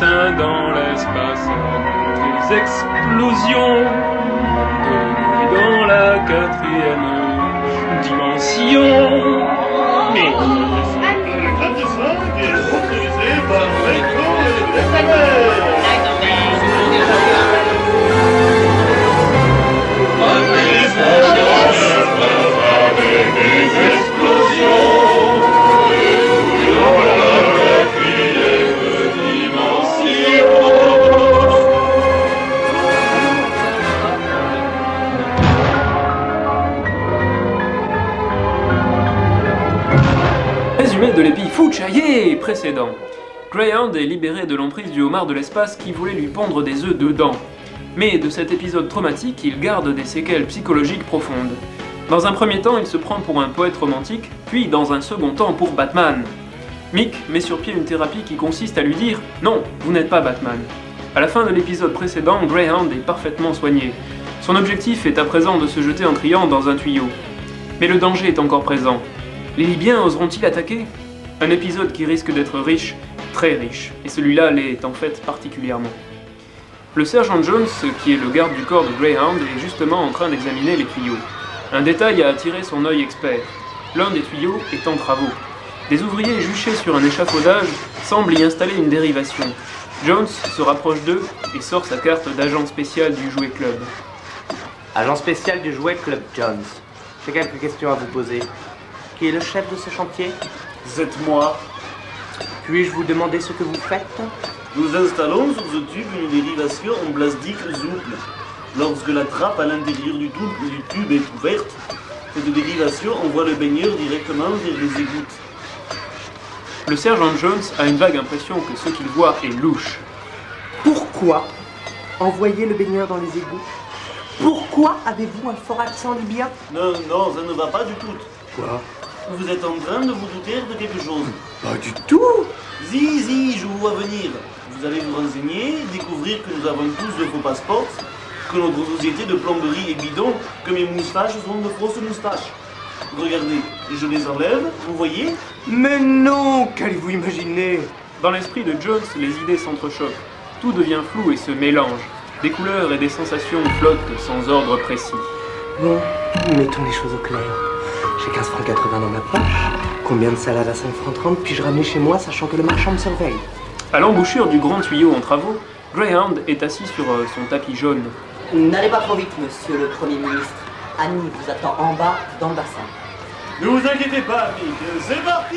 dans l'espace. Des explosions de dans la quatrième dimension. Fouchaillé précédent. Greyhound est libéré de l'emprise du homard de l'espace qui voulait lui pondre des œufs dedans. Mais de cet épisode traumatique, il garde des séquelles psychologiques profondes. Dans un premier temps, il se prend pour un poète romantique, puis dans un second temps pour Batman. Mick met sur pied une thérapie qui consiste à lui dire Non, vous n'êtes pas Batman. À la fin de l'épisode précédent, Greyhound est parfaitement soigné. Son objectif est à présent de se jeter en criant dans un tuyau. Mais le danger est encore présent. Les Libyens oseront-ils attaquer? Un épisode qui risque d'être riche, très riche, et celui-là l'est en fait particulièrement. Le sergent Jones, qui est le garde du corps de Greyhound, est justement en train d'examiner les tuyaux. Un détail a attiré son œil expert. L'un des tuyaux est en travaux. Des ouvriers juchés sur un échafaudage semblent y installer une dérivation. Jones se rapproche d'eux et sort sa carte d'agent spécial du Jouet Club. Agent spécial du Jouet Club Jones. J'ai quelques questions à vous poser. Qui est le chef de ce chantier? C'est moi. Puis-je vous demander ce que vous faites? Nous installons sur ce tube une dérivation en plastique souple. Lorsque la trappe à l'intérieur du tube, du tube est ouverte, cette dérivation envoie le baigneur directement vers les égouttes. Le sergent Jones a une vague impression que ce qu'il voit est louche. Pourquoi envoyer le baigneur dans les égouts? Pourquoi avez-vous un fort accent libyen? Non, non, ça ne va pas du tout. Quoi? Vous êtes en train de vous douter de quelque chose. Pas du tout Zi, zi, je vous vois venir. Vous allez vous renseigner, découvrir que nous avons tous de faux passeports, que notre société de plomberie est bidon, que mes moustaches sont de fausses moustaches. Regardez, je les enlève, vous voyez? Mais non Qu'allez-vous imaginer? Dans l'esprit de Jones, les idées s'entrechoquent. Tout devient flou et se mélange. Des couleurs et des sensations flottent sans ordre précis. Bon, mettons les choses au clair. J'ai 15 francs 80 dans ma poche. Combien de salades à 5 francs 30 puis-je ramener chez moi sachant que le marchand me surveille? À l'embouchure du grand tuyau en travaux, Greyhound est assis sur euh, son tapis jaune. N'allez pas trop vite, monsieur le Premier ministre. Annie vous attend en bas, dans le bassin. Ne vous inquiétez pas, Mick, c'est parti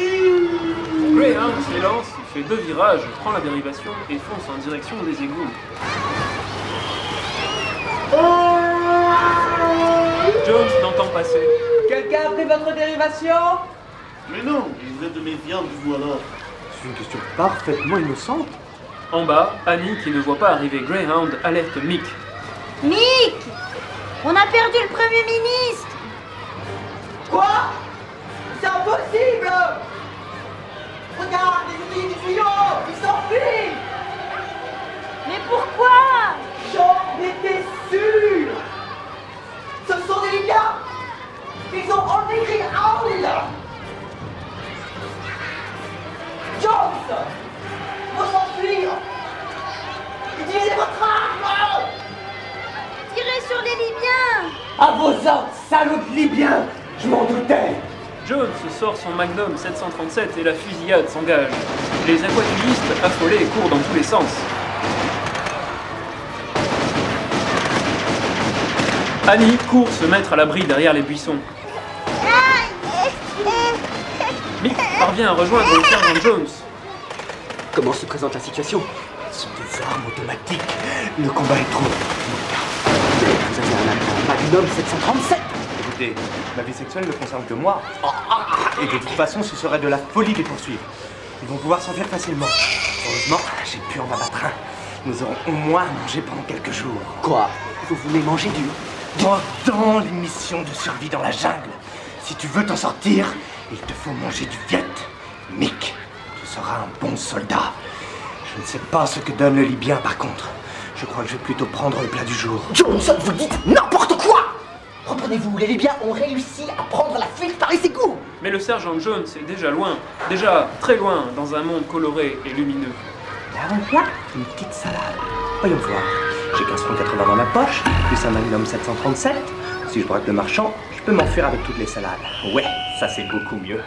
Greyhound s'élance, fait deux virages, prend la dérivation et fonce en direction des égouts. Passer. Quelqu'un a pris votre dérivation? Mais non, vous êtes méfiante, vous alors. C'est une question parfaitement innocente. En bas, Annie, qui ne voit pas arriver Greyhound, alerte Mick. Mick On a perdu le Premier ministre Quoi? À vos ordres, salaud de Libyen Je m'en doutais Jones sort son Magnum 737 et la fusillade s'engage. Les aquatulistes, affolés, courent dans tous les sens. Annie court se mettre à l'abri derrière les buissons. Mick parvient à rejoindre le sergent Jones. Comment se présente la situation? Ce sont des armes automatiques. Le combat est trop. Vous avez un un Magnum 737 Écoutez, ma vie sexuelle ne concerne que moi. Et de toute façon, ce serait de la folie de les poursuivre. Ils vont pouvoir s'enfuir facilement. Heureusement, j'ai pu en abattre un. Nous aurons au moins à manger pendant quelques jours. Quoi? Vous voulez manger du... Pendant les missions de survie dans la jungle, si tu veux t'en sortir, il te faut manger du viet. Mick, tu seras un bon soldat. Je ne sais pas ce que donne le Libyen par contre. Je crois que je vais plutôt prendre le plat du jour. Johnson, vous dites n'importe quoi Reprenez-vous, les Libyens ont réussi à prendre la fuite par les égouts Mais le sergent Jones est déjà loin, déjà très loin, dans un monde coloré et lumineux. Et avant plat, une petite salade. Voyons voir. J'ai 15 francs 80 dans ma poche, plus un Magnum 737. Si je braque le marchand, je peux m'enfuir avec toutes les salades. Ouais, ça c'est beaucoup mieux.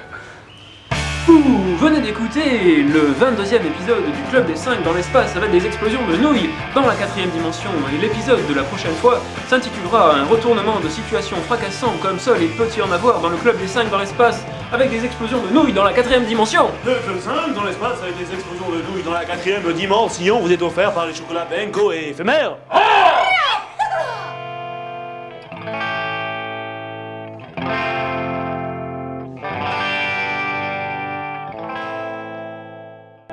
Vous venez d'écouter le 22e épisode du Club des 5 dans l'espace avec des explosions de nouilles dans la quatrième dimension. Et l'épisode de la prochaine fois s'intitulera Un retournement de situation fracassant comme seul il peut y en avoir dans le Club des 5 dans l'espace avec des explosions de nouilles dans la quatrième dimension. Le Club 5 dans l'espace avec des explosions de douilles dans la quatrième dimension. Vous est offert par les chocolats Benko et éphémères. Ah